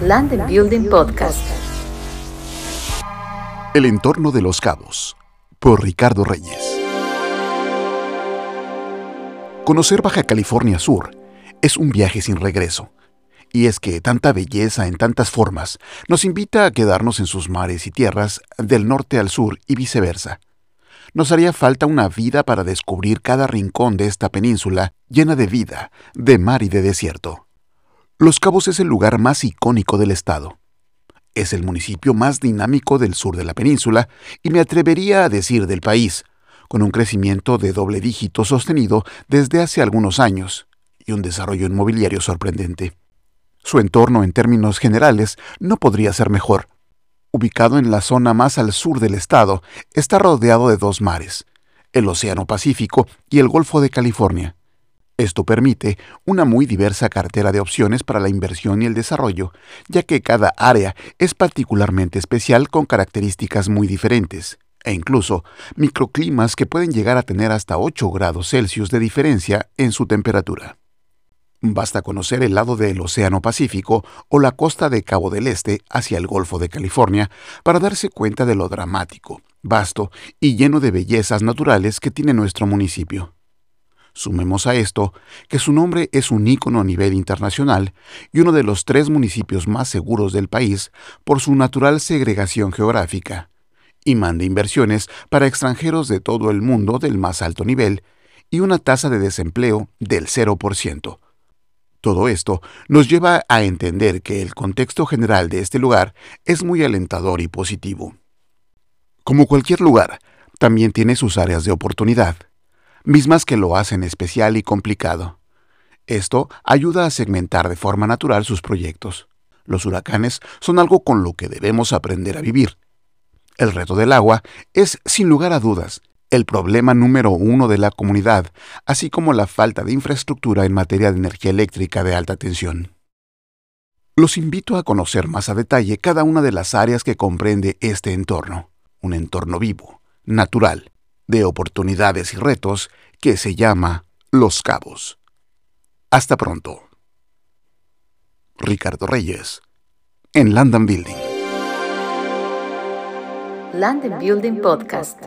Land Building Podcast. El entorno de los cabos, por Ricardo Reyes. Conocer Baja California Sur es un viaje sin regreso. Y es que tanta belleza en tantas formas nos invita a quedarnos en sus mares y tierras del norte al sur y viceversa. Nos haría falta una vida para descubrir cada rincón de esta península llena de vida, de mar y de desierto. Los Cabos es el lugar más icónico del estado. Es el municipio más dinámico del sur de la península y me atrevería a decir del país, con un crecimiento de doble dígito sostenido desde hace algunos años y un desarrollo inmobiliario sorprendente. Su entorno en términos generales no podría ser mejor. Ubicado en la zona más al sur del estado, está rodeado de dos mares, el Océano Pacífico y el Golfo de California. Esto permite una muy diversa cartera de opciones para la inversión y el desarrollo, ya que cada área es particularmente especial con características muy diferentes, e incluso microclimas que pueden llegar a tener hasta 8 grados Celsius de diferencia en su temperatura. Basta conocer el lado del Océano Pacífico o la costa de Cabo del Este hacia el Golfo de California para darse cuenta de lo dramático, vasto y lleno de bellezas naturales que tiene nuestro municipio. Sumemos a esto que su nombre es un ícono a nivel internacional y uno de los tres municipios más seguros del país por su natural segregación geográfica, y manda inversiones para extranjeros de todo el mundo del más alto nivel y una tasa de desempleo del 0%. Todo esto nos lleva a entender que el contexto general de este lugar es muy alentador y positivo. Como cualquier lugar, también tiene sus áreas de oportunidad, mismas que lo hacen especial y complicado. Esto ayuda a segmentar de forma natural sus proyectos. Los huracanes son algo con lo que debemos aprender a vivir. El reto del agua es, sin lugar a dudas, el problema número uno de la comunidad, así como la falta de infraestructura en materia de energía eléctrica de alta tensión. Los invito a conocer más a detalle cada una de las áreas que comprende este entorno, un entorno vivo, natural, de oportunidades y retos que se llama Los Cabos. Hasta pronto. Ricardo Reyes, en London Building. Land Building Podcast.